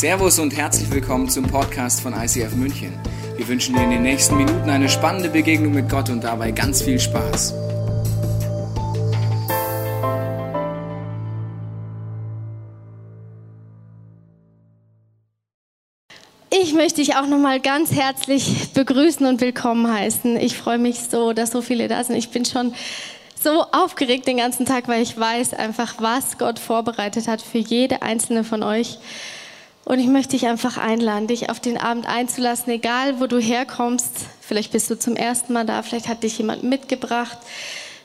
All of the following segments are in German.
Servus und herzlich willkommen zum Podcast von ICF München. Wir wünschen dir in den nächsten Minuten eine spannende Begegnung mit Gott und dabei ganz viel Spaß. Ich möchte dich auch nochmal ganz herzlich begrüßen und willkommen heißen. Ich freue mich so, dass so viele da sind. Ich bin schon so aufgeregt den ganzen Tag, weil ich weiß einfach, was Gott vorbereitet hat für jede einzelne von euch. Und ich möchte dich einfach einladen, dich auf den Abend einzulassen, egal wo du herkommst. Vielleicht bist du zum ersten Mal da, vielleicht hat dich jemand mitgebracht,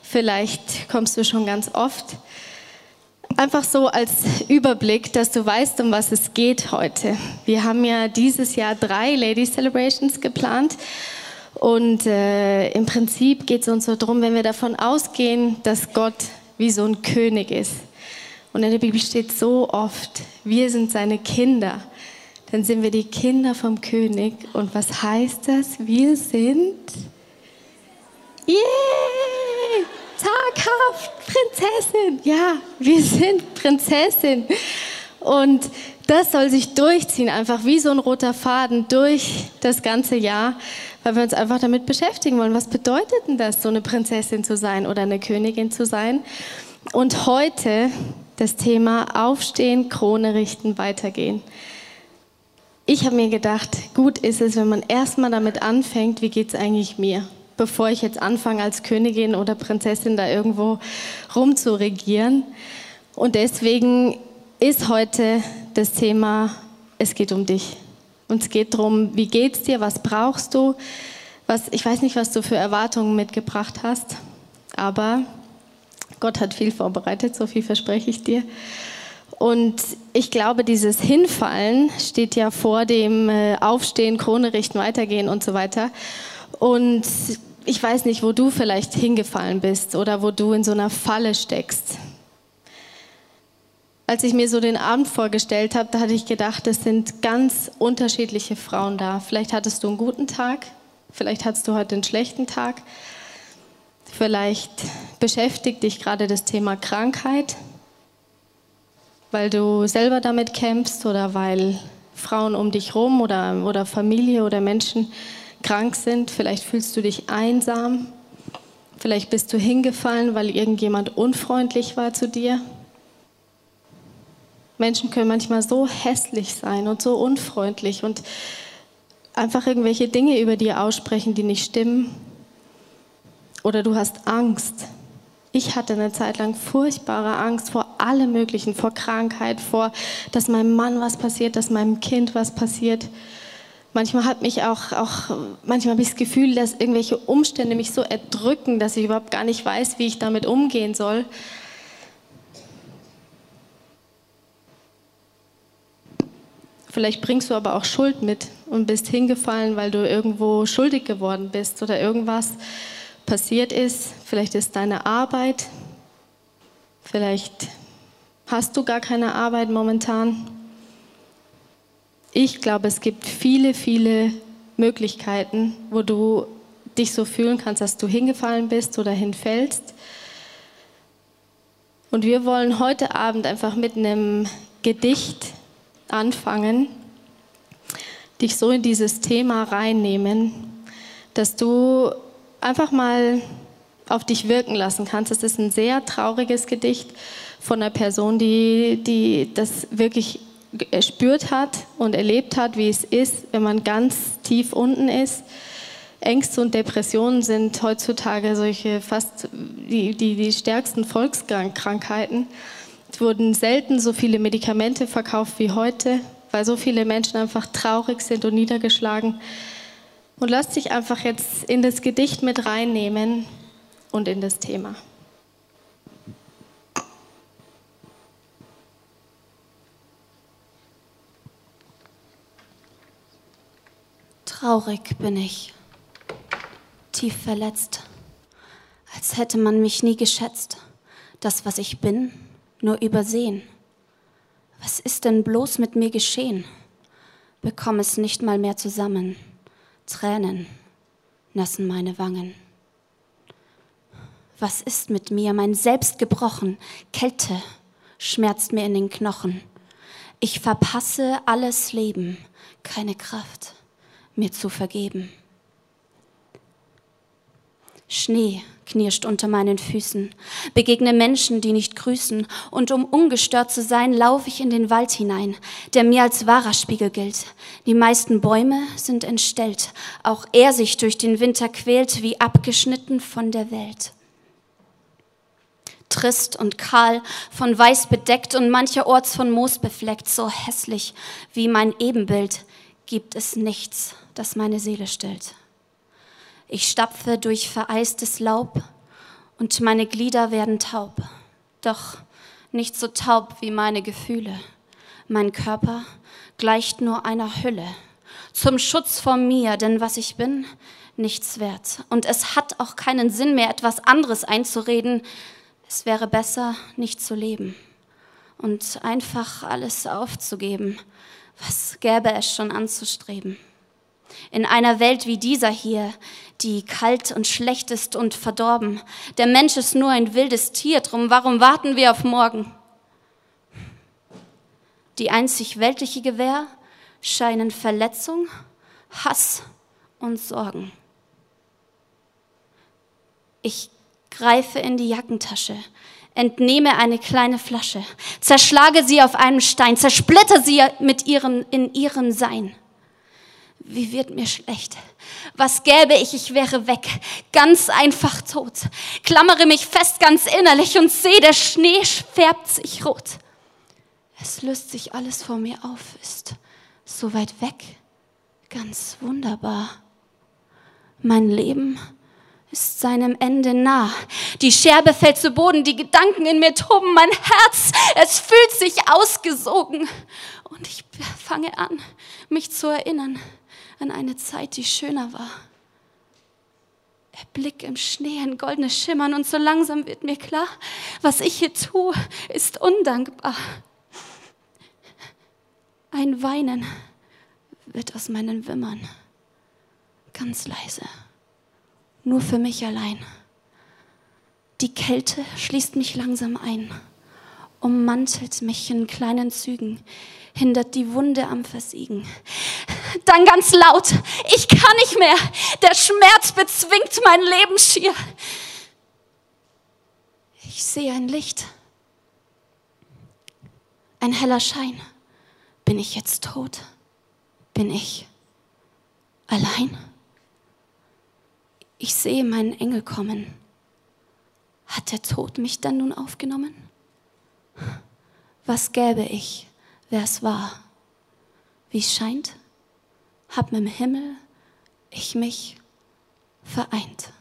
vielleicht kommst du schon ganz oft. Einfach so als Überblick, dass du weißt, um was es geht heute. Wir haben ja dieses Jahr drei Lady Celebrations geplant und äh, im Prinzip geht es uns so darum, wenn wir davon ausgehen, dass Gott wie so ein König ist. Und in der Bibel steht so oft, wir sind seine Kinder. Dann sind wir die Kinder vom König. Und was heißt das? Wir sind, yeah, zaghaft, Prinzessin. Ja, wir sind Prinzessin. Und das soll sich durchziehen, einfach wie so ein roter Faden durch das ganze Jahr weil wir uns einfach damit beschäftigen wollen. Was bedeutet denn das, so eine Prinzessin zu sein oder eine Königin zu sein? Und heute das Thema Aufstehen, Krone richten, weitergehen. Ich habe mir gedacht, gut ist es, wenn man erstmal damit anfängt, wie geht es eigentlich mir? Bevor ich jetzt anfange, als Königin oder Prinzessin da irgendwo rumzuregieren. Und deswegen ist heute das Thema, es geht um dich. Und es geht darum, wie geht's dir, was brauchst du? Was, ich weiß nicht, was du für Erwartungen mitgebracht hast, aber Gott hat viel vorbereitet, so viel verspreche ich dir. Und ich glaube, dieses Hinfallen steht ja vor dem äh, Aufstehen, Krone richten, weitergehen und so weiter. Und ich weiß nicht, wo du vielleicht hingefallen bist oder wo du in so einer Falle steckst als ich mir so den Abend vorgestellt habe, da hatte ich gedacht, es sind ganz unterschiedliche Frauen da. Vielleicht hattest du einen guten Tag, vielleicht hattest du heute einen schlechten Tag, vielleicht beschäftigt dich gerade das Thema Krankheit, weil du selber damit kämpfst oder weil Frauen um dich rum oder, oder Familie oder Menschen krank sind. Vielleicht fühlst du dich einsam. Vielleicht bist du hingefallen, weil irgendjemand unfreundlich war zu dir. Menschen können manchmal so hässlich sein und so unfreundlich und einfach irgendwelche Dinge über dir aussprechen, die nicht stimmen. Oder du hast Angst. Ich hatte eine Zeit lang furchtbare Angst vor allem Möglichen, vor Krankheit, vor, dass meinem Mann was passiert, dass meinem Kind was passiert. Manchmal hat mich auch, auch manchmal habe ich das Gefühl, dass irgendwelche Umstände mich so erdrücken, dass ich überhaupt gar nicht weiß, wie ich damit umgehen soll. Vielleicht bringst du aber auch Schuld mit und bist hingefallen, weil du irgendwo schuldig geworden bist oder irgendwas passiert ist. Vielleicht ist deine Arbeit, vielleicht hast du gar keine Arbeit momentan. Ich glaube, es gibt viele, viele Möglichkeiten, wo du dich so fühlen kannst, dass du hingefallen bist oder hinfällst. Und wir wollen heute Abend einfach mit einem Gedicht anfangen, dich so in dieses Thema reinnehmen, dass du einfach mal auf dich wirken lassen kannst. Es ist ein sehr trauriges Gedicht von einer Person, die, die das wirklich erspürt hat und erlebt hat, wie es ist, wenn man ganz tief unten ist. Ängste und Depressionen sind heutzutage solche fast die, die, die stärksten Volkskrankheiten. Es wurden selten so viele Medikamente verkauft wie heute, weil so viele Menschen einfach traurig sind und niedergeschlagen. Und lass dich einfach jetzt in das Gedicht mit reinnehmen und in das Thema. Traurig bin ich, tief verletzt, als hätte man mich nie geschätzt. Das, was ich bin, nur übersehen. Was ist denn bloß mit mir geschehen? Bekomm es nicht mal mehr zusammen. Tränen nassen meine Wangen. Was ist mit mir, mein Selbst gebrochen? Kälte schmerzt mir in den Knochen. Ich verpasse alles Leben, keine Kraft, mir zu vergeben. Schnee knirscht unter meinen Füßen, begegne Menschen, die nicht grüßen, und um ungestört zu sein, laufe ich in den Wald hinein, der mir als wahrer Spiegel gilt. Die meisten Bäume sind entstellt, auch er sich durch den Winter quält, wie abgeschnitten von der Welt. Trist und kahl, von Weiß bedeckt und mancherorts von Moos befleckt, so hässlich wie mein Ebenbild, gibt es nichts, das meine Seele stillt. Ich stapfe durch vereistes Laub und meine Glieder werden taub, doch nicht so taub wie meine Gefühle. Mein Körper gleicht nur einer Hülle, zum Schutz vor mir, denn was ich bin, nichts wert. Und es hat auch keinen Sinn mehr, etwas anderes einzureden. Es wäre besser, nicht zu leben und einfach alles aufzugeben. Was gäbe es schon anzustreben? In einer Welt wie dieser hier, die kalt und schlecht ist und verdorben. Der Mensch ist nur ein wildes Tier, drum warum warten wir auf morgen? Die einzig weltliche Gewähr scheinen Verletzung, Hass und Sorgen. Ich greife in die Jackentasche, entnehme eine kleine Flasche, zerschlage sie auf einem Stein, zersplitter sie mit ihrem, in ihrem Sein wie wird mir schlecht? Was gäbe ich, ich wäre weg, ganz einfach tot. Klammere mich fest ganz innerlich und sehe, der Schnee färbt sich rot. Es löst sich alles vor mir auf, ist so weit weg, ganz wunderbar. Mein Leben ist seinem Ende nah. Die Scherbe fällt zu Boden, die Gedanken in mir toben, mein Herz, es fühlt sich ausgesogen. Und ich fange an, mich zu erinnern an eine Zeit, die schöner war. Erblick im Schnee ein goldenes Schimmern und so langsam wird mir klar, was ich hier tue, ist undankbar. Ein Weinen wird aus meinen Wimmern, ganz leise, nur für mich allein. Die Kälte schließt mich langsam ein, ummantelt mich in kleinen Zügen, hindert die Wunde am Versiegen. Dann ganz laut, ich kann nicht mehr, der Schmerz bezwingt mein Leben schier. Ich sehe ein Licht, ein heller Schein. Bin ich jetzt tot? Bin ich allein? Ich sehe meinen Engel kommen. Hat der Tod mich dann nun aufgenommen? Was gäbe ich, wär's wahr? Wie es scheint, hab mit dem Himmel ich mich vereint.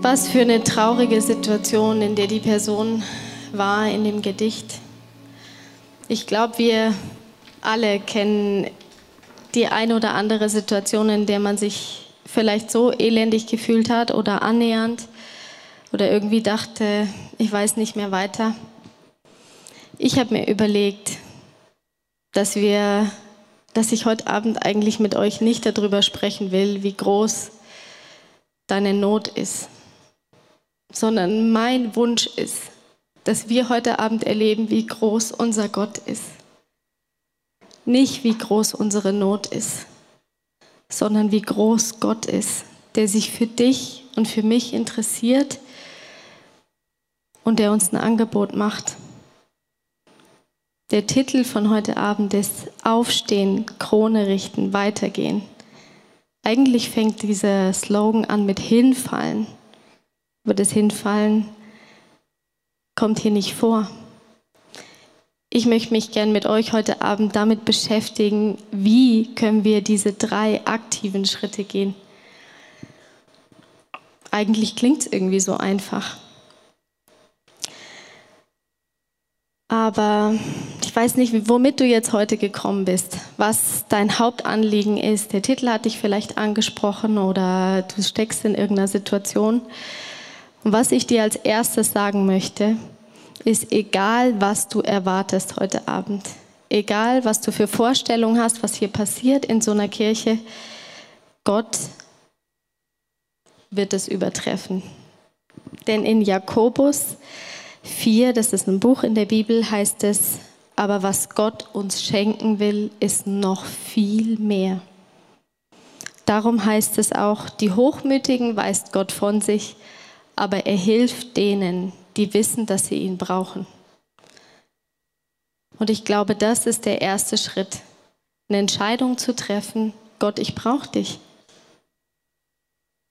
Was für eine traurige Situation, in der die Person war in dem Gedicht. Ich glaube, wir alle kennen die ein oder andere Situation, in der man sich vielleicht so elendig gefühlt hat oder annähernd oder irgendwie dachte, ich weiß nicht mehr weiter. Ich habe mir überlegt, dass wir, dass ich heute Abend eigentlich mit euch nicht darüber sprechen will, wie groß deine Not ist, sondern mein Wunsch ist, dass wir heute Abend erleben, wie groß unser Gott ist. Nicht wie groß unsere Not ist, sondern wie groß Gott ist, der sich für dich und für mich interessiert und der uns ein Angebot macht. Der Titel von heute Abend ist Aufstehen, Krone richten, weitergehen. Eigentlich fängt dieser Slogan an mit Hinfallen, aber das Hinfallen kommt hier nicht vor. Ich möchte mich gern mit euch heute Abend damit beschäftigen, wie können wir diese drei aktiven Schritte gehen. Eigentlich klingt es irgendwie so einfach. Aber ich weiß nicht, womit du jetzt heute gekommen bist, was dein Hauptanliegen ist. Der Titel hat dich vielleicht angesprochen oder du steckst in irgendeiner Situation. Und was ich dir als erstes sagen möchte, ist egal, was du erwartest heute Abend, egal, was du für Vorstellungen hast, was hier passiert in so einer Kirche, Gott wird es übertreffen. Denn in Jakobus 4, das ist ein Buch in der Bibel, heißt es, aber was Gott uns schenken will, ist noch viel mehr. Darum heißt es auch, die Hochmütigen weist Gott von sich, aber er hilft denen, die wissen, dass sie ihn brauchen. Und ich glaube, das ist der erste Schritt, eine Entscheidung zu treffen, Gott, ich brauche dich.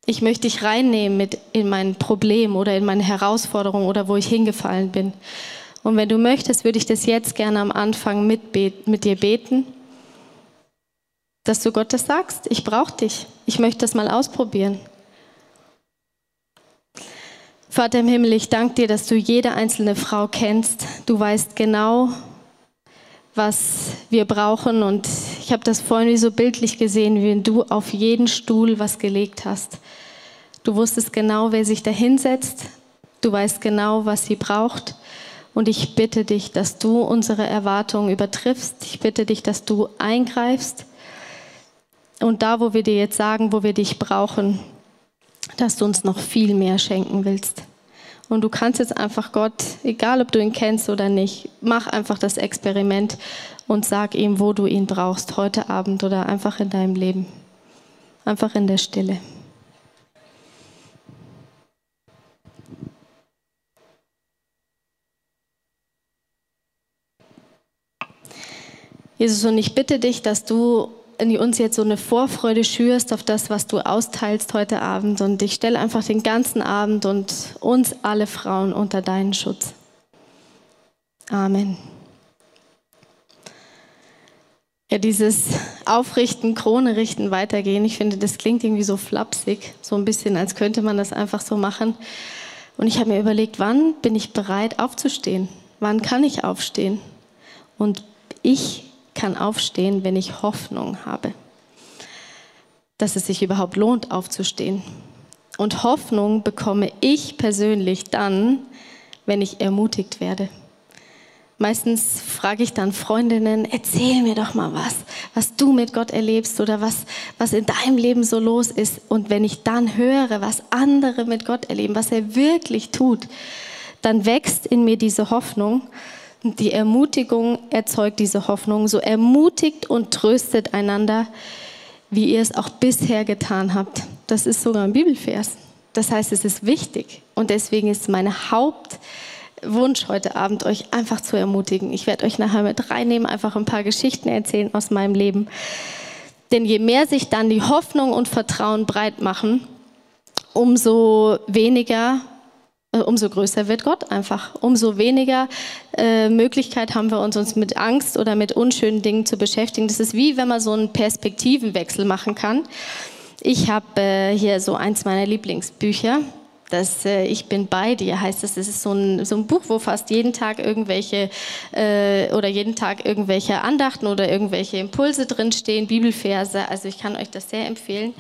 Ich möchte dich reinnehmen mit in mein Problem oder in meine Herausforderung oder wo ich hingefallen bin. Und wenn du möchtest, würde ich das jetzt gerne am Anfang mit, mit dir beten, dass du Gott das sagst. Ich brauche dich. Ich möchte das mal ausprobieren. Vater im Himmel, ich danke dir, dass du jede einzelne Frau kennst. Du weißt genau, was wir brauchen. Und ich habe das vorhin wie so bildlich gesehen, wie du auf jeden Stuhl was gelegt hast. Du wusstest genau, wer sich da hinsetzt. Du weißt genau, was sie braucht. Und ich bitte dich, dass du unsere Erwartungen übertriffst. Ich bitte dich, dass du eingreifst. Und da, wo wir dir jetzt sagen, wo wir dich brauchen, dass du uns noch viel mehr schenken willst. Und du kannst jetzt einfach Gott, egal ob du ihn kennst oder nicht, mach einfach das Experiment und sag ihm, wo du ihn brauchst, heute Abend oder einfach in deinem Leben. Einfach in der Stille. Jesus, und ich bitte dich, dass du in uns jetzt so eine Vorfreude schürst auf das, was du austeilst heute Abend. Und ich stelle einfach den ganzen Abend und uns alle Frauen unter deinen Schutz. Amen. Ja, dieses Aufrichten, Krone richten, weitergehen, ich finde, das klingt irgendwie so flapsig, so ein bisschen, als könnte man das einfach so machen. Und ich habe mir überlegt, wann bin ich bereit aufzustehen? Wann kann ich aufstehen? Und ich kann aufstehen, wenn ich Hoffnung habe, dass es sich überhaupt lohnt, aufzustehen. Und Hoffnung bekomme ich persönlich dann, wenn ich ermutigt werde. Meistens frage ich dann Freundinnen, erzähl mir doch mal was, was du mit Gott erlebst oder was, was in deinem Leben so los ist. Und wenn ich dann höre, was andere mit Gott erleben, was er wirklich tut, dann wächst in mir diese Hoffnung die Ermutigung erzeugt diese Hoffnung. So ermutigt und tröstet einander, wie ihr es auch bisher getan habt. Das ist sogar ein Bibelvers. Das heißt, es ist wichtig. Und deswegen ist mein Hauptwunsch heute Abend, euch einfach zu ermutigen. Ich werde euch nachher mit reinnehmen, einfach ein paar Geschichten erzählen aus meinem Leben. Denn je mehr sich dann die Hoffnung und Vertrauen breit machen, umso weniger umso größer wird Gott einfach. Umso weniger äh, Möglichkeit haben wir uns, uns mit Angst oder mit unschönen Dingen zu beschäftigen. Das ist wie wenn man so einen Perspektivenwechsel machen kann. Ich habe äh, hier so eins meiner Lieblingsbücher. Das äh, Ich bin bei dir heißt es. Das ist so ein, so ein Buch, wo fast jeden Tag irgendwelche äh, oder jeden Tag irgendwelche Andachten oder irgendwelche Impulse drinstehen, Bibelverse. Also ich kann euch das sehr empfehlen.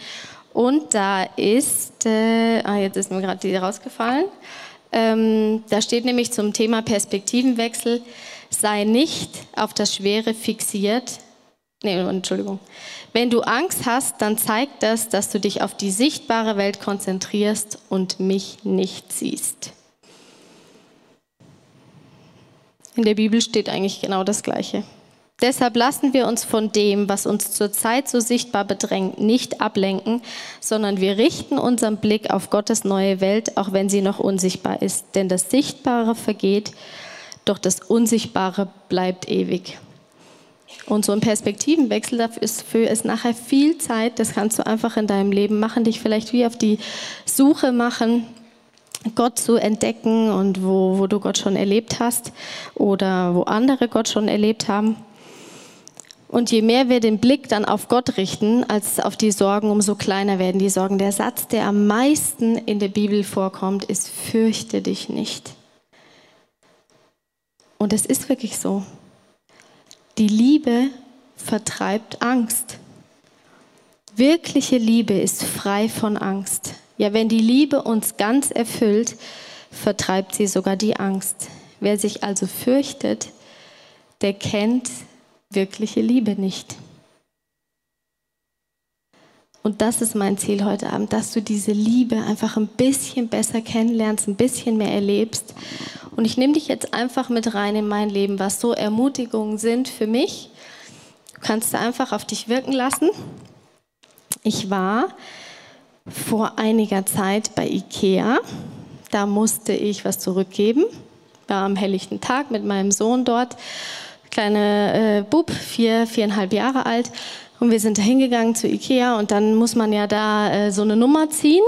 Und da ist, äh, ah, jetzt ist mir gerade die rausgefallen, ähm, da steht nämlich zum Thema Perspektivenwechsel, sei nicht auf das Schwere fixiert. Nee, Entschuldigung. Wenn du Angst hast, dann zeigt das, dass du dich auf die sichtbare Welt konzentrierst und mich nicht siehst. In der Bibel steht eigentlich genau das Gleiche. Deshalb lassen wir uns von dem, was uns zurzeit so sichtbar bedrängt, nicht ablenken, sondern wir richten unseren Blick auf Gottes neue Welt, auch wenn sie noch unsichtbar ist. Denn das Sichtbare vergeht, doch das Unsichtbare bleibt ewig. Und so ein Perspektivenwechsel dafür ist nachher viel Zeit. Das kannst du einfach in deinem Leben machen, dich vielleicht wie auf die Suche machen, Gott zu entdecken und wo, wo du Gott schon erlebt hast oder wo andere Gott schon erlebt haben. Und je mehr wir den Blick dann auf Gott richten als auf die Sorgen, umso kleiner werden die Sorgen. Der Satz, der am meisten in der Bibel vorkommt, ist, fürchte dich nicht. Und es ist wirklich so. Die Liebe vertreibt Angst. Wirkliche Liebe ist frei von Angst. Ja, wenn die Liebe uns ganz erfüllt, vertreibt sie sogar die Angst. Wer sich also fürchtet, der kennt wirkliche Liebe nicht. Und das ist mein Ziel heute Abend, dass du diese Liebe einfach ein bisschen besser kennenlernst, ein bisschen mehr erlebst. Und ich nehme dich jetzt einfach mit rein in mein Leben, was so Ermutigungen sind für mich. Du kannst du einfach auf dich wirken lassen. Ich war vor einiger Zeit bei Ikea. Da musste ich was zurückgeben. War am helllichten Tag mit meinem Sohn dort. Kleine äh, Bub, vier, viereinhalb Jahre alt. Und wir sind da hingegangen zu Ikea und dann muss man ja da äh, so eine Nummer ziehen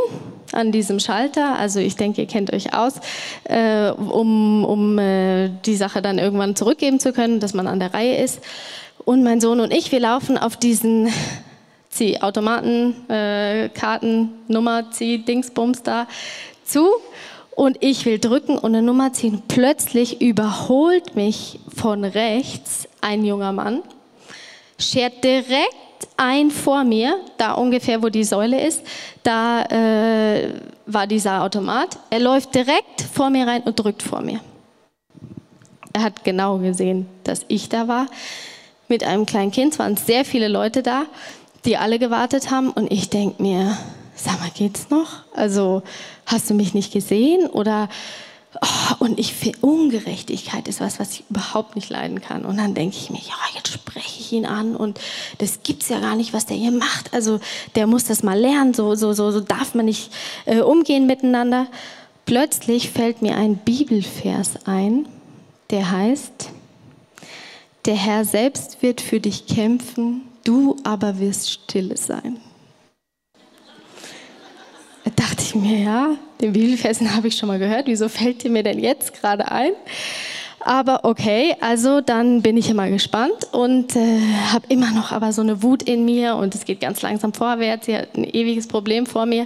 an diesem Schalter. Also ich denke, ihr kennt euch aus, äh, um, um äh, die Sache dann irgendwann zurückgeben zu können, dass man an der Reihe ist. Und mein Sohn und ich, wir laufen auf diesen Ziehautomaten, äh, Karten, Nummer, Zieh, Dingsbums da zu. Und ich will drücken und eine Nummer ziehen. Plötzlich überholt mich von rechts ein junger Mann, schert direkt ein vor mir, da ungefähr, wo die Säule ist, da äh, war dieser Automat. Er läuft direkt vor mir rein und drückt vor mir. Er hat genau gesehen, dass ich da war. Mit einem kleinen Kind es waren sehr viele Leute da, die alle gewartet haben. Und ich denke mir, sag mal, geht's noch? Also, hast du mich nicht gesehen? Oder Oh, und ich finde, Ungerechtigkeit ist was, was ich überhaupt nicht leiden kann. Und dann denke ich mir, ja, jetzt spreche ich ihn an und das gibt's ja gar nicht, was der hier macht. Also der muss das mal lernen, so, so, so, so darf man nicht äh, umgehen miteinander. Plötzlich fällt mir ein Bibelvers ein, der heißt, der Herr selbst wird für dich kämpfen, du aber wirst stille sein. Da dachte ich mir, ja, den Bibelversen habe ich schon mal gehört. Wieso fällt dir mir denn jetzt gerade ein? Aber okay, also dann bin ich immer gespannt und äh, habe immer noch aber so eine Wut in mir und es geht ganz langsam vorwärts. Sie hat ein ewiges Problem vor mir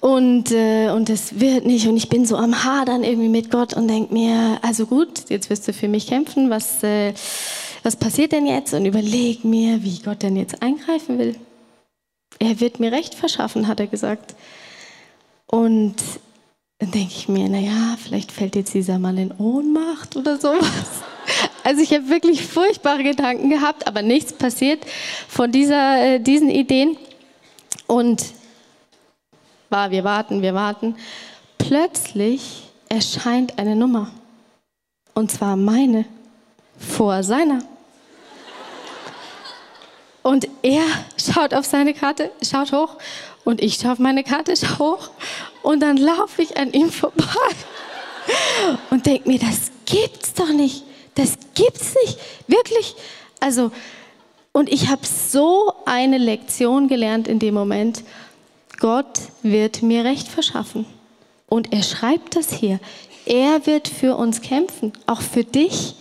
und äh, und es wird nicht und ich bin so am Hadern irgendwie mit Gott und denk mir, also gut, jetzt wirst du für mich kämpfen. Was äh, was passiert denn jetzt? Und überleg mir, wie Gott denn jetzt eingreifen will. Er wird mir Recht verschaffen, hat er gesagt. Und dann denke ich mir, naja, vielleicht fällt jetzt dieser Mann in Ohnmacht oder sowas. Also ich habe wirklich furchtbare Gedanken gehabt, aber nichts passiert von dieser, äh, diesen Ideen. Und war, wir warten, wir warten. Plötzlich erscheint eine Nummer. Und zwar meine vor seiner. Und er schaut auf seine Karte, schaut hoch und ich auf meine Karte, hoch und dann laufe ich an ihm vorbei und denke mir, das gibt's doch nicht. Das gibt's nicht. Wirklich. Also, und ich habe so eine Lektion gelernt in dem Moment. Gott wird mir Recht verschaffen. Und er schreibt das hier. Er wird für uns kämpfen, auch für dich.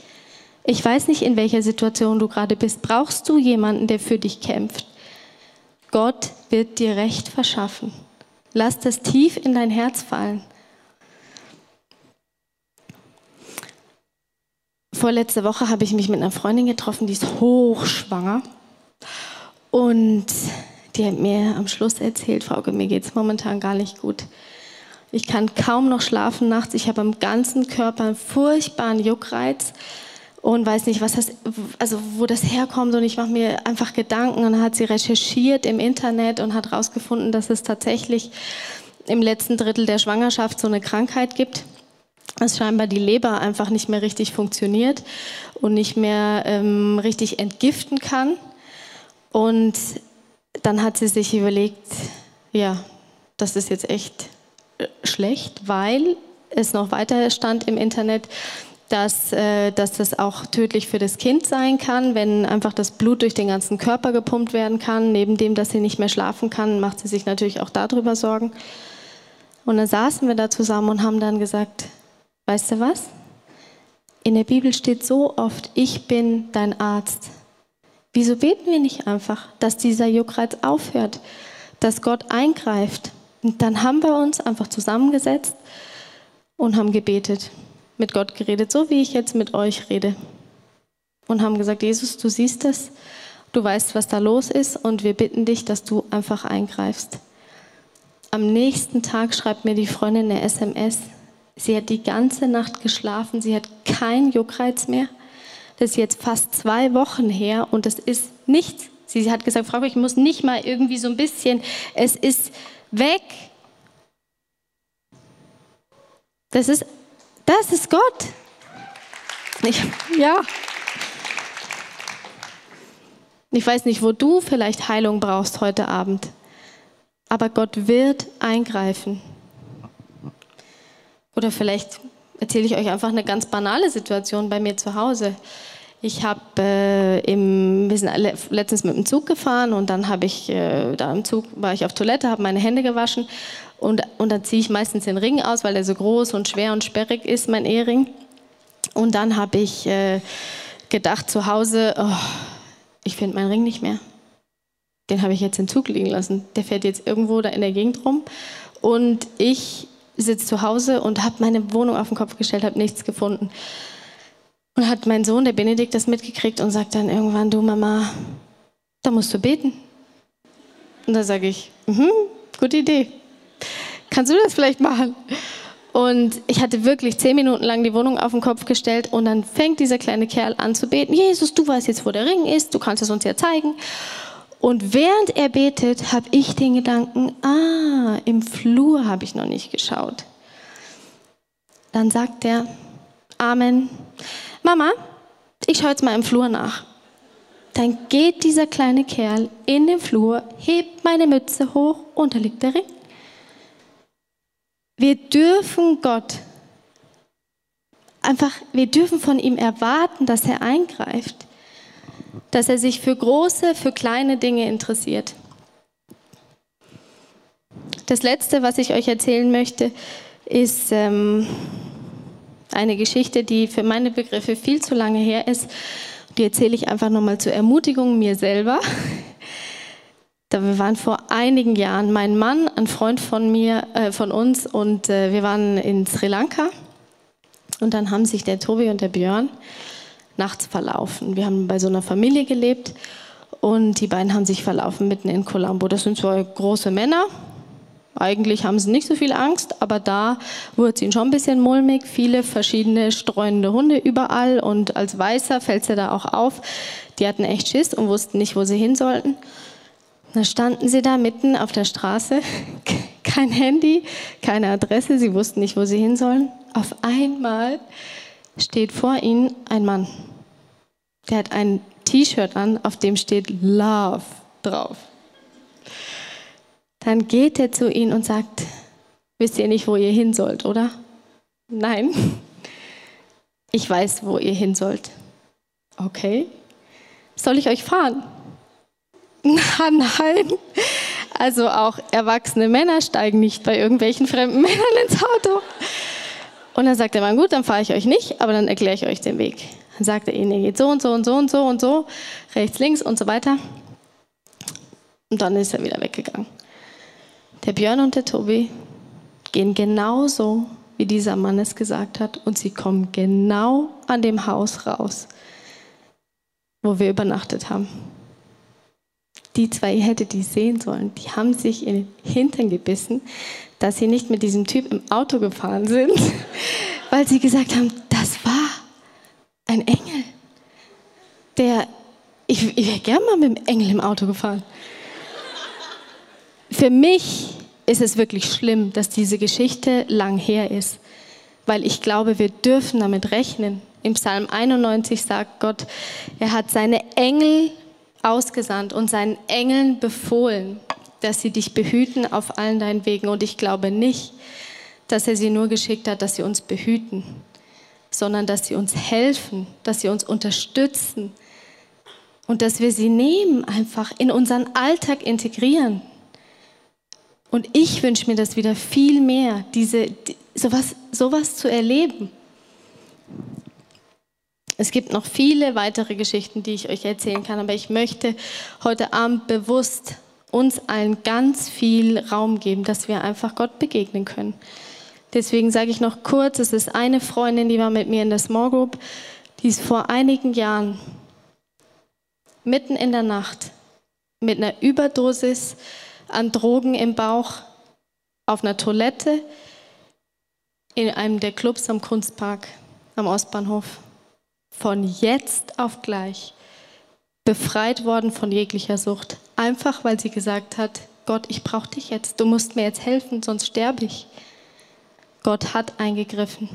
Ich weiß nicht, in welcher Situation du gerade bist. Brauchst du jemanden, der für dich kämpft? Gott wird dir Recht verschaffen. Lass das tief in dein Herz fallen. Vorletzte Woche habe ich mich mit einer Freundin getroffen, die ist hochschwanger. Und die hat mir am Schluss erzählt, Frauke, mir geht es momentan gar nicht gut. Ich kann kaum noch schlafen nachts. Ich habe am ganzen Körper einen furchtbaren Juckreiz und weiß nicht, was das, also wo das herkommt. Und ich mache mir einfach Gedanken. Und hat sie recherchiert im Internet und hat herausgefunden, dass es tatsächlich im letzten Drittel der Schwangerschaft so eine Krankheit gibt, dass scheinbar die Leber einfach nicht mehr richtig funktioniert und nicht mehr ähm, richtig entgiften kann. Und dann hat sie sich überlegt, ja, das ist jetzt echt äh, schlecht, weil es noch weiter stand im Internet, dass, äh, dass das auch tödlich für das Kind sein kann, wenn einfach das Blut durch den ganzen Körper gepumpt werden kann. Neben dem, dass sie nicht mehr schlafen kann, macht sie sich natürlich auch darüber Sorgen. Und dann saßen wir da zusammen und haben dann gesagt, weißt du was? In der Bibel steht so oft, ich bin dein Arzt. Wieso beten wir nicht einfach, dass dieser Juckreiz aufhört, dass Gott eingreift? Und dann haben wir uns einfach zusammengesetzt und haben gebetet mit Gott geredet, so wie ich jetzt mit euch rede. Und haben gesagt, Jesus, du siehst es, du weißt, was da los ist und wir bitten dich, dass du einfach eingreifst. Am nächsten Tag schreibt mir die Freundin eine SMS. Sie hat die ganze Nacht geschlafen, sie hat keinen Juckreiz mehr. Das ist jetzt fast zwei Wochen her und es ist nichts. Sie hat gesagt, Frau, ich muss nicht mal irgendwie so ein bisschen, es ist weg. Das ist, das ist Gott. Ich, ja. Ich weiß nicht, wo du vielleicht Heilung brauchst heute Abend, aber Gott wird eingreifen. Oder vielleicht erzähle ich euch einfach eine ganz banale Situation bei mir zu Hause. Ich habe äh, im, wir sind letztens mit dem Zug gefahren und dann habe ich äh, da im Zug war ich auf Toilette, habe meine Hände gewaschen und und dann ziehe ich meistens den Ring aus, weil der so groß und schwer und sperrig ist, mein Ehering. Und dann habe ich äh, gedacht zu Hause, oh, ich finde meinen Ring nicht mehr. Den habe ich jetzt im Zug liegen lassen. Der fährt jetzt irgendwo da in der Gegend rum und ich sitze zu Hause und habe meine Wohnung auf den Kopf gestellt, habe nichts gefunden. Und hat mein Sohn, der Benedikt, das mitgekriegt und sagt dann irgendwann, du Mama, da musst du beten. Und da sage ich, mhm, gute Idee. Kannst du das vielleicht machen? Und ich hatte wirklich zehn Minuten lang die Wohnung auf den Kopf gestellt und dann fängt dieser kleine Kerl an zu beten. Jesus, du weißt jetzt, wo der Ring ist, du kannst es uns ja zeigen. Und während er betet, habe ich den Gedanken, ah, im Flur habe ich noch nicht geschaut. Dann sagt er, Amen. Mama, ich schaue jetzt mal im Flur nach. Dann geht dieser kleine Kerl in den Flur, hebt meine Mütze hoch und da liegt der Ring. Wir dürfen Gott einfach, wir dürfen von ihm erwarten, dass er eingreift dass er sich für große, für kleine Dinge interessiert. Das Letzte, was ich euch erzählen möchte, ist ähm, eine Geschichte, die für meine Begriffe viel zu lange her ist. Die erzähle ich einfach nochmal zur Ermutigung mir selber. Da wir waren vor einigen Jahren, mein Mann, ein Freund von mir, äh, von uns, und äh, wir waren in Sri Lanka. Und dann haben sich der Tobi und der Björn nachts verlaufen. Wir haben bei so einer Familie gelebt und die beiden haben sich verlaufen mitten in Colombo. Das sind zwei große Männer. Eigentlich haben sie nicht so viel Angst, aber da wurde es ihnen schon ein bisschen mulmig. Viele verschiedene streunende Hunde überall und als Weißer fällt es ja da auch auf. Die hatten echt Schiss und wussten nicht, wo sie hin sollten. Dann standen sie da mitten auf der Straße, kein Handy, keine Adresse, sie wussten nicht, wo sie hin sollen. Auf einmal steht vor ihnen ein Mann. Der hat ein T-Shirt an, auf dem steht Love drauf. Dann geht er zu ihnen und sagt, wisst ihr nicht, wo ihr hin sollt, oder? Nein, ich weiß, wo ihr hin sollt. Okay, soll ich euch fahren? Na, nein. Also auch erwachsene Männer steigen nicht bei irgendwelchen fremden Männern ins Auto. Und dann sagt der Mann, gut, dann fahre ich euch nicht, aber dann erkläre ich euch den Weg. Dann sagt er ihnen, ihr geht so und so und so und so und so, rechts, links und so weiter. Und dann ist er wieder weggegangen. Der Björn und der Tobi gehen genauso, wie dieser Mann es gesagt hat, und sie kommen genau an dem Haus raus, wo wir übernachtet haben. Die zwei, ihr hättet die sehen sollen, die haben sich in den Hintern gebissen, dass sie nicht mit diesem Typ im Auto gefahren sind, weil sie gesagt haben, das war ein Engel. Der, ich, ich wäre gern mal mit dem Engel im Auto gefahren. Für mich ist es wirklich schlimm, dass diese Geschichte lang her ist, weil ich glaube, wir dürfen damit rechnen. Im Psalm 91 sagt Gott, er hat seine Engel ausgesandt und seinen Engeln befohlen, dass sie dich behüten auf allen deinen Wegen. Und ich glaube nicht, dass er sie nur geschickt hat, dass sie uns behüten, sondern dass sie uns helfen, dass sie uns unterstützen und dass wir sie nehmen, einfach in unseren Alltag integrieren. Und ich wünsche mir das wieder viel mehr, diese, sowas, sowas zu erleben. Es gibt noch viele weitere Geschichten, die ich euch erzählen kann, aber ich möchte heute Abend bewusst uns allen ganz viel Raum geben, dass wir einfach Gott begegnen können. Deswegen sage ich noch kurz, es ist eine Freundin, die war mit mir in der Small Group, die ist vor einigen Jahren mitten in der Nacht mit einer Überdosis an Drogen im Bauch auf einer Toilette in einem der Clubs am Kunstpark am Ostbahnhof von jetzt auf gleich befreit worden von jeglicher Sucht. Einfach weil sie gesagt hat, Gott, ich brauche dich jetzt. Du musst mir jetzt helfen, sonst sterbe ich. Gott hat eingegriffen.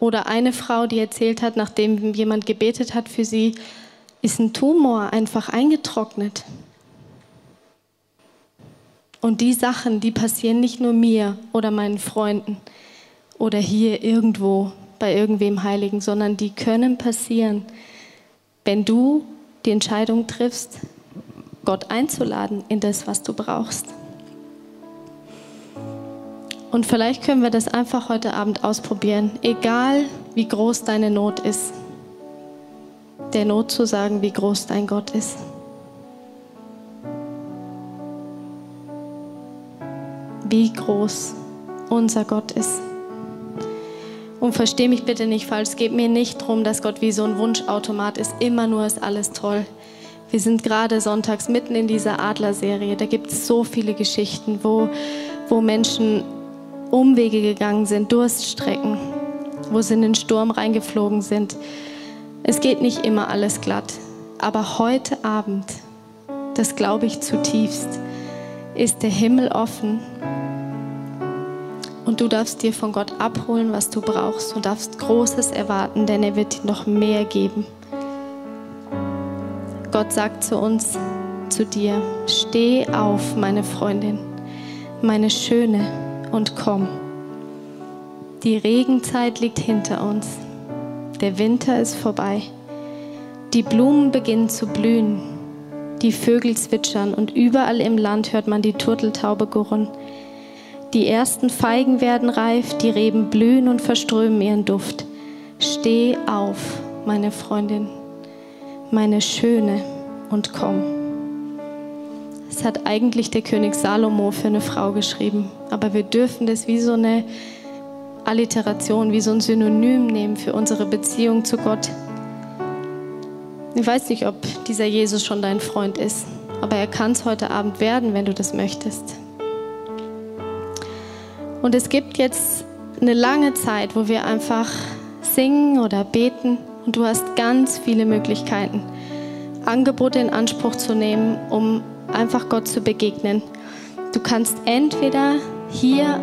Oder eine Frau, die erzählt hat, nachdem jemand gebetet hat für sie, ist ein Tumor einfach eingetrocknet. Und die Sachen, die passieren nicht nur mir oder meinen Freunden oder hier irgendwo bei irgendwem Heiligen, sondern die können passieren, wenn du die Entscheidung triffst, Gott einzuladen in das, was du brauchst. Und vielleicht können wir das einfach heute Abend ausprobieren, egal wie groß deine Not ist, der Not zu sagen, wie groß dein Gott ist. Wie groß unser Gott ist. Und versteh mich bitte nicht falsch, es geht mir nicht darum, dass Gott wie so ein Wunschautomat ist, immer nur ist alles toll. Wir sind gerade sonntags mitten in dieser Adlerserie. Da gibt es so viele Geschichten, wo, wo Menschen Umwege gegangen sind, Durststrecken, wo sie in den Sturm reingeflogen sind. Es geht nicht immer alles glatt, aber heute Abend, das glaube ich zutiefst, ist der Himmel offen und du darfst dir von Gott abholen, was du brauchst und darfst Großes erwarten, denn er wird dir noch mehr geben. Gott sagt zu uns, zu dir, steh auf, meine Freundin, meine Schöne, und komm. Die Regenzeit liegt hinter uns. Der Winter ist vorbei. Die Blumen beginnen zu blühen. Die Vögel zwitschern und überall im Land hört man die Turteltaube gurren. Die ersten Feigen werden reif, die Reben blühen und verströmen ihren Duft. Steh auf, meine Freundin, meine Schöne, und komm. Das hat eigentlich der König Salomo für eine Frau geschrieben. Aber wir dürfen das wie so eine Alliteration, wie so ein Synonym nehmen für unsere Beziehung zu Gott. Ich weiß nicht, ob dieser Jesus schon dein Freund ist, aber er kann es heute Abend werden, wenn du das möchtest. Und es gibt jetzt eine lange Zeit, wo wir einfach singen oder beten und du hast ganz viele Möglichkeiten, Angebote in Anspruch zu nehmen, um einfach Gott zu begegnen. Du kannst entweder hier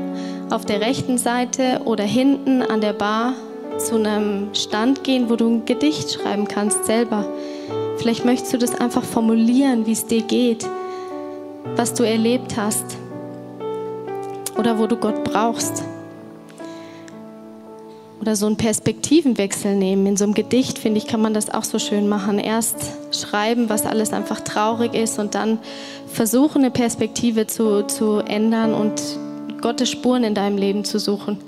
auf der rechten Seite oder hinten an der Bar zu einem Stand gehen, wo du ein Gedicht schreiben kannst selber. Vielleicht möchtest du das einfach formulieren, wie es dir geht, was du erlebt hast oder wo du Gott brauchst oder so einen Perspektivenwechsel nehmen. In so einem Gedicht, finde ich, kann man das auch so schön machen. Erst schreiben, was alles einfach traurig ist und dann versuchen, eine Perspektive zu, zu ändern und Gottes Spuren in deinem Leben zu suchen.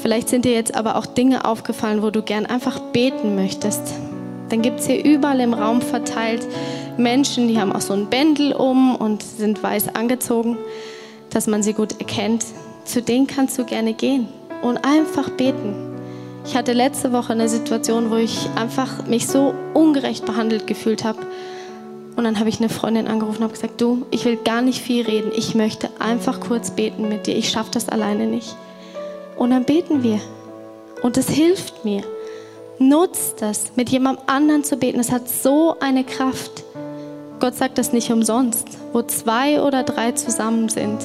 Vielleicht sind dir jetzt aber auch Dinge aufgefallen, wo du gern einfach beten möchtest. Dann gibt es hier überall im Raum verteilt Menschen, die haben auch so ein Bändel um und sind weiß angezogen, dass man sie gut erkennt. Zu denen kannst du gerne gehen und einfach beten. Ich hatte letzte Woche eine Situation, wo ich einfach mich so ungerecht behandelt gefühlt habe. Und dann habe ich eine Freundin angerufen und habe gesagt, du, ich will gar nicht viel reden. Ich möchte einfach kurz beten mit dir. Ich schaffe das alleine nicht. Und dann beten wir. Und es hilft mir. Nutzt das, mit jemandem anderen zu beten. Es hat so eine Kraft. Gott sagt das nicht umsonst. Wo zwei oder drei zusammen sind,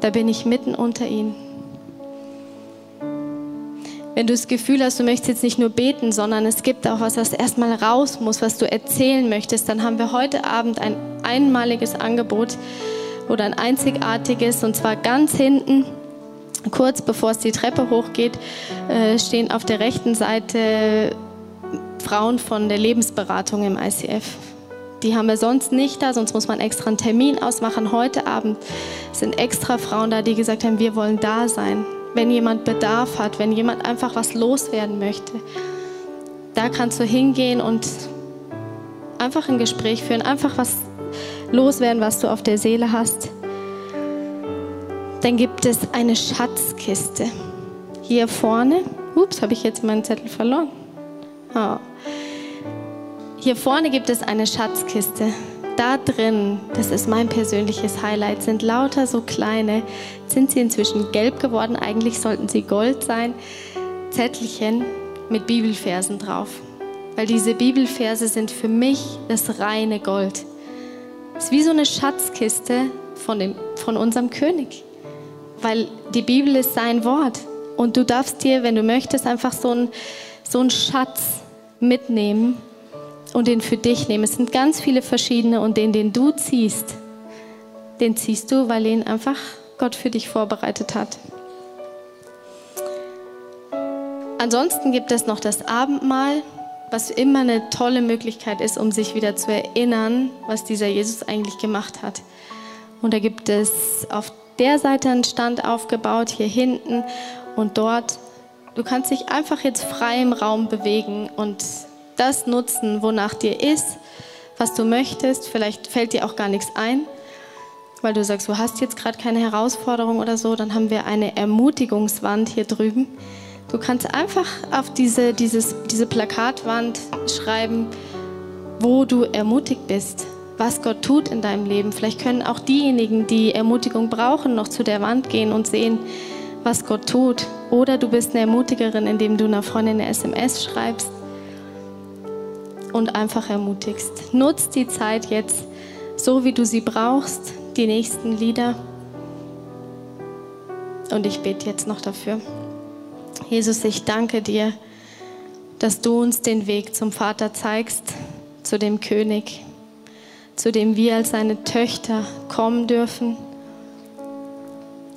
da bin ich mitten unter ihnen. Wenn du das Gefühl hast, du möchtest jetzt nicht nur beten, sondern es gibt auch was, was erstmal raus muss, was du erzählen möchtest, dann haben wir heute Abend ein einmaliges Angebot oder ein einzigartiges und zwar ganz hinten. Kurz bevor es die Treppe hochgeht, äh, stehen auf der rechten Seite Frauen von der Lebensberatung im ICF. Die haben wir sonst nicht da, sonst muss man extra einen Termin ausmachen. Heute Abend sind extra Frauen da, die gesagt haben, wir wollen da sein wenn jemand Bedarf hat, wenn jemand einfach was loswerden möchte. Da kannst du hingehen und einfach ein Gespräch führen, einfach was loswerden, was du auf der Seele hast. Dann gibt es eine Schatzkiste. Hier vorne, ups, habe ich jetzt meinen Zettel verloren. Oh. Hier vorne gibt es eine Schatzkiste da drin, das ist mein persönliches Highlight, sind lauter so kleine, sind sie inzwischen gelb geworden, eigentlich sollten sie gold sein, Zettelchen mit Bibelversen drauf. weil diese Bibelverse sind für mich das reine Gold. Es ist wie so eine Schatzkiste von, dem, von unserem König, weil die Bibel ist sein Wort. Und du darfst dir, wenn du möchtest, einfach so einen so Schatz mitnehmen und den für dich nehmen. Es sind ganz viele verschiedene und den, den du ziehst, den ziehst du, weil ihn einfach Gott für dich vorbereitet hat. Ansonsten gibt es noch das Abendmahl, was immer eine tolle Möglichkeit ist, um sich wieder zu erinnern, was dieser Jesus eigentlich gemacht hat. Und da gibt es auf der Seite einen Stand aufgebaut, hier hinten und dort. Du kannst dich einfach jetzt frei im Raum bewegen und das nutzen, wonach dir ist, was du möchtest. Vielleicht fällt dir auch gar nichts ein, weil du sagst, du hast jetzt gerade keine Herausforderung oder so. Dann haben wir eine Ermutigungswand hier drüben Du kannst einfach auf diese, dieses, diese Plakatwand schreiben, wo du ermutigt bist, was Gott tut in deinem Leben. Vielleicht können auch diejenigen, die Ermutigung brauchen, noch zu der Wand gehen und sehen, was Gott tut. Oder du bist eine Ermutigerin, indem du einer Freundin eine SMS schreibst und einfach ermutigst. Nutz die Zeit jetzt so, wie du sie brauchst, die nächsten Lieder. Und ich bete jetzt noch dafür. Jesus, ich danke dir, dass du uns den Weg zum Vater zeigst, zu dem König, zu dem wir als seine Töchter kommen dürfen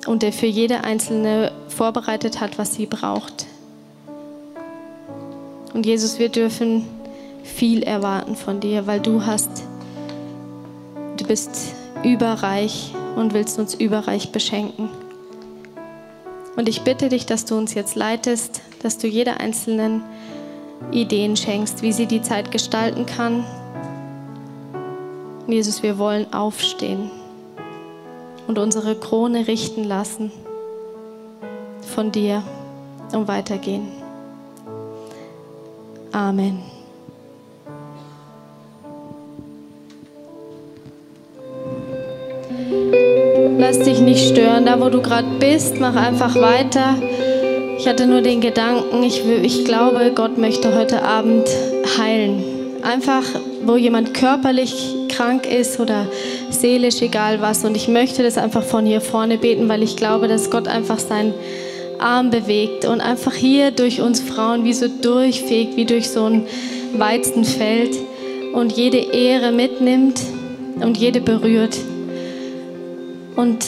und der für jede einzelne vorbereitet hat, was sie braucht. Und Jesus, wir dürfen viel erwarten von dir, weil du hast, du bist überreich und willst uns überreich beschenken. Und ich bitte dich, dass du uns jetzt leitest, dass du jeder einzelnen Ideen schenkst, wie sie die Zeit gestalten kann. Jesus, wir wollen aufstehen und unsere Krone richten lassen von dir und weitergehen. Amen. Lass dich nicht stören. Da, wo du gerade bist, mach einfach weiter. Ich hatte nur den Gedanken, ich, ich glaube, Gott möchte heute Abend heilen. Einfach, wo jemand körperlich krank ist oder seelisch, egal was. Und ich möchte das einfach von hier vorne beten, weil ich glaube, dass Gott einfach seinen Arm bewegt und einfach hier durch uns Frauen wie so durchfegt, wie durch so ein Weizenfeld und jede Ehre mitnimmt und jede berührt. Und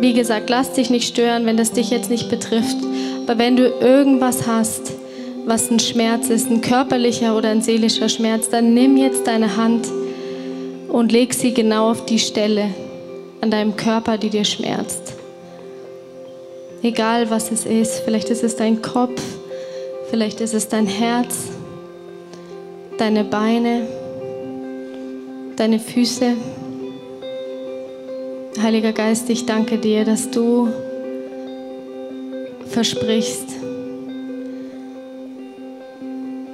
wie gesagt, lass dich nicht stören, wenn das dich jetzt nicht betrifft. Aber wenn du irgendwas hast, was ein Schmerz ist, ein körperlicher oder ein seelischer Schmerz, dann nimm jetzt deine Hand und leg sie genau auf die Stelle an deinem Körper, die dir schmerzt. Egal was es ist, vielleicht ist es dein Kopf, vielleicht ist es dein Herz, deine Beine, deine Füße. Heiliger Geist, ich danke dir, dass du versprichst,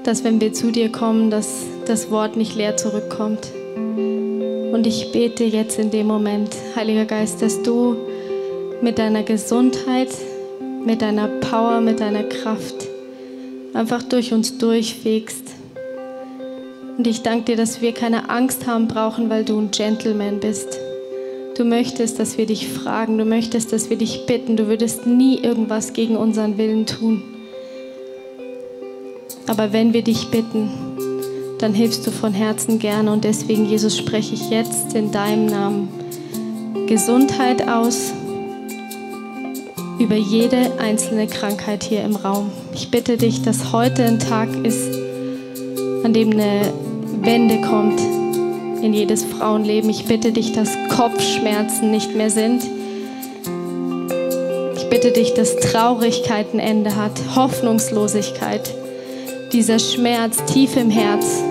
dass wenn wir zu dir kommen, dass das Wort nicht leer zurückkommt. Und ich bete jetzt in dem Moment, Heiliger Geist, dass du mit deiner Gesundheit, mit deiner Power, mit deiner Kraft einfach durch uns durchfegst. Und ich danke dir, dass wir keine Angst haben brauchen, weil du ein Gentleman bist. Du möchtest, dass wir dich fragen, du möchtest, dass wir dich bitten, du würdest nie irgendwas gegen unseren Willen tun. Aber wenn wir dich bitten, dann hilfst du von Herzen gerne und deswegen, Jesus, spreche ich jetzt in deinem Namen Gesundheit aus über jede einzelne Krankheit hier im Raum. Ich bitte dich, dass heute ein Tag ist, an dem eine Wende kommt, in jedes Frauenleben. Ich bitte dich, dass Kopfschmerzen nicht mehr sind. Ich bitte dich, dass Traurigkeit ein Ende hat, Hoffnungslosigkeit, dieser Schmerz tief im Herz,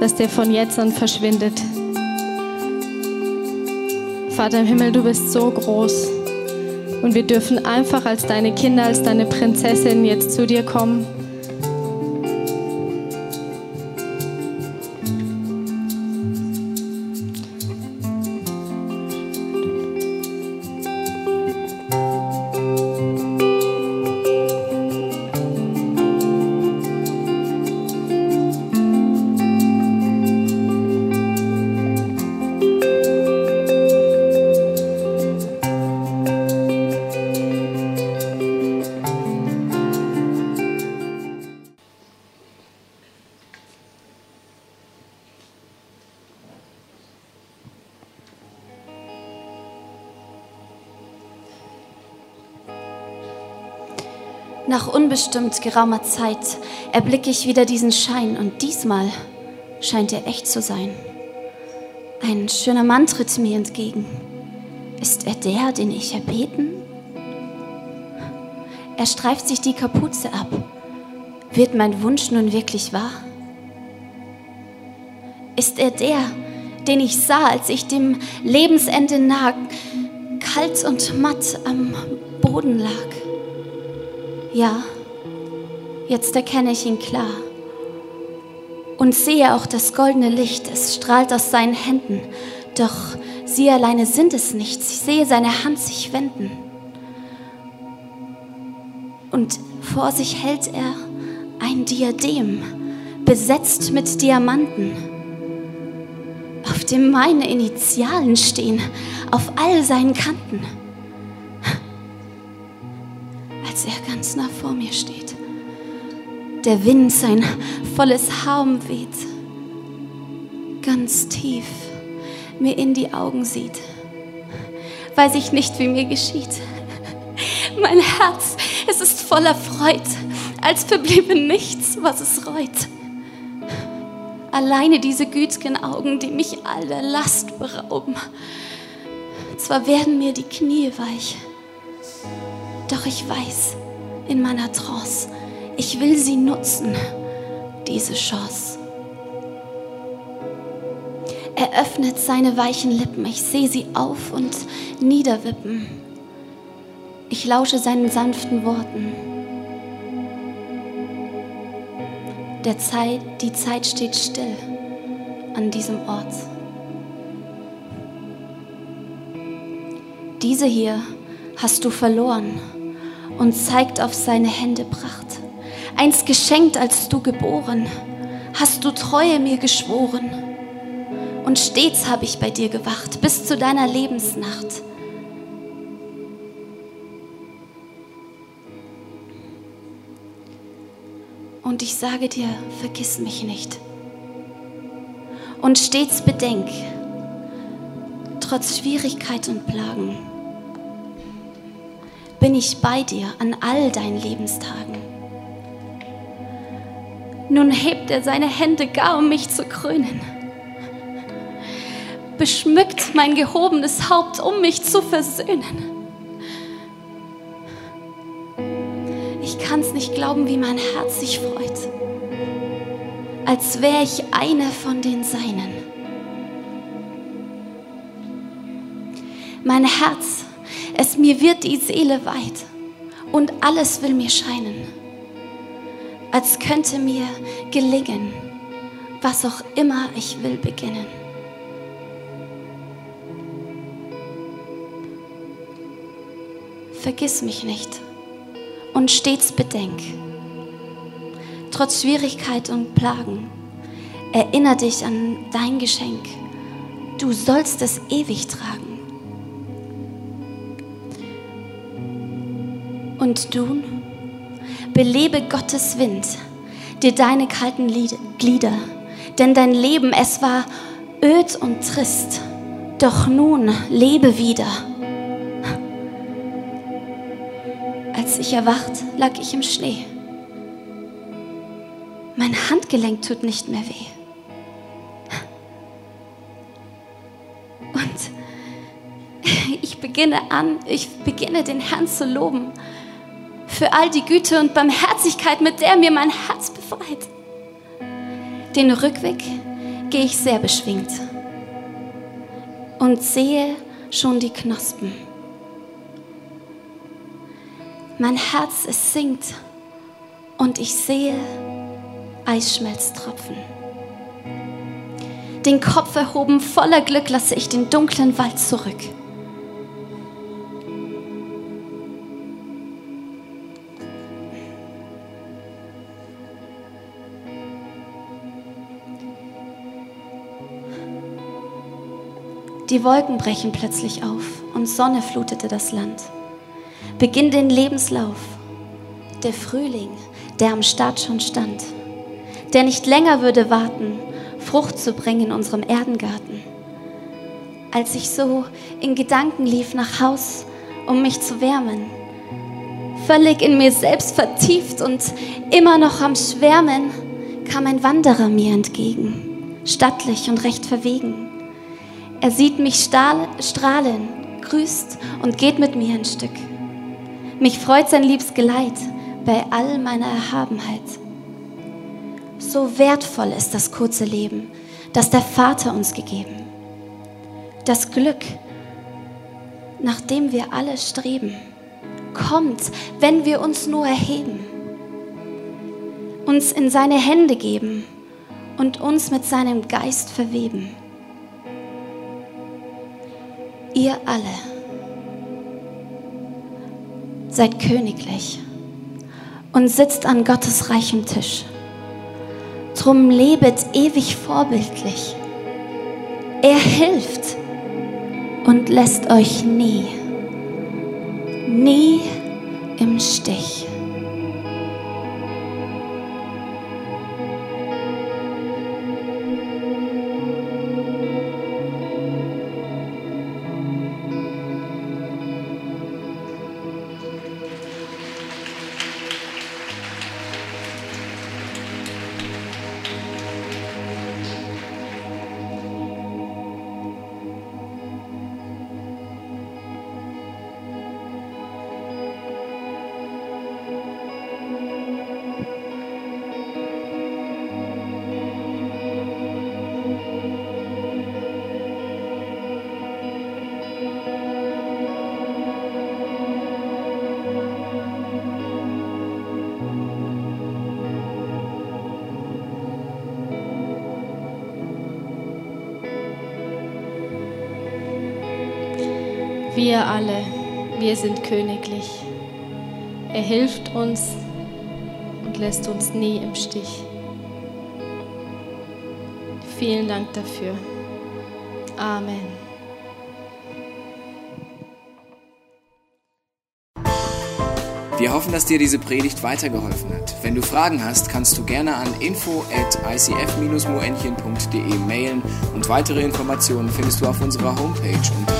dass der von jetzt an verschwindet. Vater im Himmel, du bist so groß und wir dürfen einfach als deine Kinder, als deine Prinzessin jetzt zu dir kommen unbestimmt geraumer Zeit erblicke ich wieder diesen Schein und diesmal scheint er echt zu sein. Ein schöner Mann tritt mir entgegen. Ist er der, den ich erbeten? Er streift sich die Kapuze ab. Wird mein Wunsch nun wirklich wahr? Ist er der, den ich sah, als ich dem Lebensende nah, kalt und matt am Boden lag? Ja, jetzt erkenne ich ihn klar und sehe auch das goldene Licht, es strahlt aus seinen Händen, doch sie alleine sind es nicht, ich sehe seine Hand sich wenden. Und vor sich hält er ein Diadem, besetzt mit Diamanten, auf dem meine Initialen stehen, auf all seinen Kanten. Als er ganz nah vor mir steht, der Wind sein volles Haar umweht, ganz tief mir in die Augen sieht, weiß ich nicht, wie mir geschieht. Mein Herz, es ist voller Freud, als verbliebe nichts, was es reut. Alleine diese gütigen Augen, die mich aller Last berauben. Zwar werden mir die Knie weich, doch ich weiß in meiner Trance, ich will sie nutzen, diese Chance. Er öffnet seine weichen Lippen, ich sehe sie auf und niederwippen. Ich lausche seinen sanften Worten. Der Zeit, die Zeit steht still an diesem Ort. Diese hier hast du verloren und zeigt auf seine Hände Pracht. Einst geschenkt, als du geboren, hast du Treue mir geschworen. Und stets habe ich bei dir gewacht, bis zu deiner Lebensnacht. Und ich sage dir, vergiss mich nicht. Und stets bedenk, trotz Schwierigkeit und Plagen, bin ich bei dir an all deinen Lebenstagen. Nun hebt er seine Hände gar, um mich zu krönen. Beschmückt mein gehobenes Haupt, um mich zu versöhnen. Ich kann's nicht glauben, wie mein Herz sich freut, als wäre ich eine von den Seinen. Mein Herz es mir wird die Seele weit und alles will mir scheinen, als könnte mir gelingen, was auch immer ich will beginnen. Vergiss mich nicht und stets bedenk, trotz Schwierigkeit und Plagen, erinnere dich an dein Geschenk. Du sollst es ewig tragen. Und du belebe Gottes Wind, dir deine kalten Glieder, denn dein Leben, es war öd und trist, doch nun lebe wieder. Als ich erwacht, lag ich im Schnee. Mein Handgelenk tut nicht mehr weh. Und ich beginne an, ich beginne den Herrn zu loben für all die Güte und Barmherzigkeit, mit der mir mein Herz befreit. Den Rückweg gehe ich sehr beschwingt und sehe schon die Knospen. Mein Herz, es singt und ich sehe Eisschmelztropfen. Den Kopf erhoben, voller Glück lasse ich den dunklen Wald zurück. Die Wolken brechen plötzlich auf und Sonne flutete das Land. Beginn den Lebenslauf. Der Frühling, der am Start schon stand, der nicht länger würde warten, Frucht zu bringen in unserem Erdengarten. Als ich so in Gedanken lief nach Haus, um mich zu wärmen, Völlig in mir selbst vertieft und immer noch am Schwärmen, kam ein Wanderer mir entgegen, stattlich und recht verwegen. Er sieht mich strahlen, grüßt und geht mit mir ein Stück. Mich freut sein liebs Geleit bei all meiner Erhabenheit. So wertvoll ist das kurze Leben, das der Vater uns gegeben. Das Glück, nach dem wir alle streben, kommt, wenn wir uns nur erheben, uns in seine Hände geben und uns mit seinem Geist verweben. Ihr alle seid königlich und sitzt an Gottes reichem Tisch. Drum lebet ewig vorbildlich. Er hilft und lässt euch nie, nie im Stich. Alle, wir sind königlich. Er hilft uns und lässt uns nie im Stich. Vielen Dank dafür. Amen. Wir hoffen, dass dir diese Predigt weitergeholfen hat. Wenn du Fragen hast, kannst du gerne an info at icf-moenchen.de mailen und weitere Informationen findest du auf unserer Homepage unter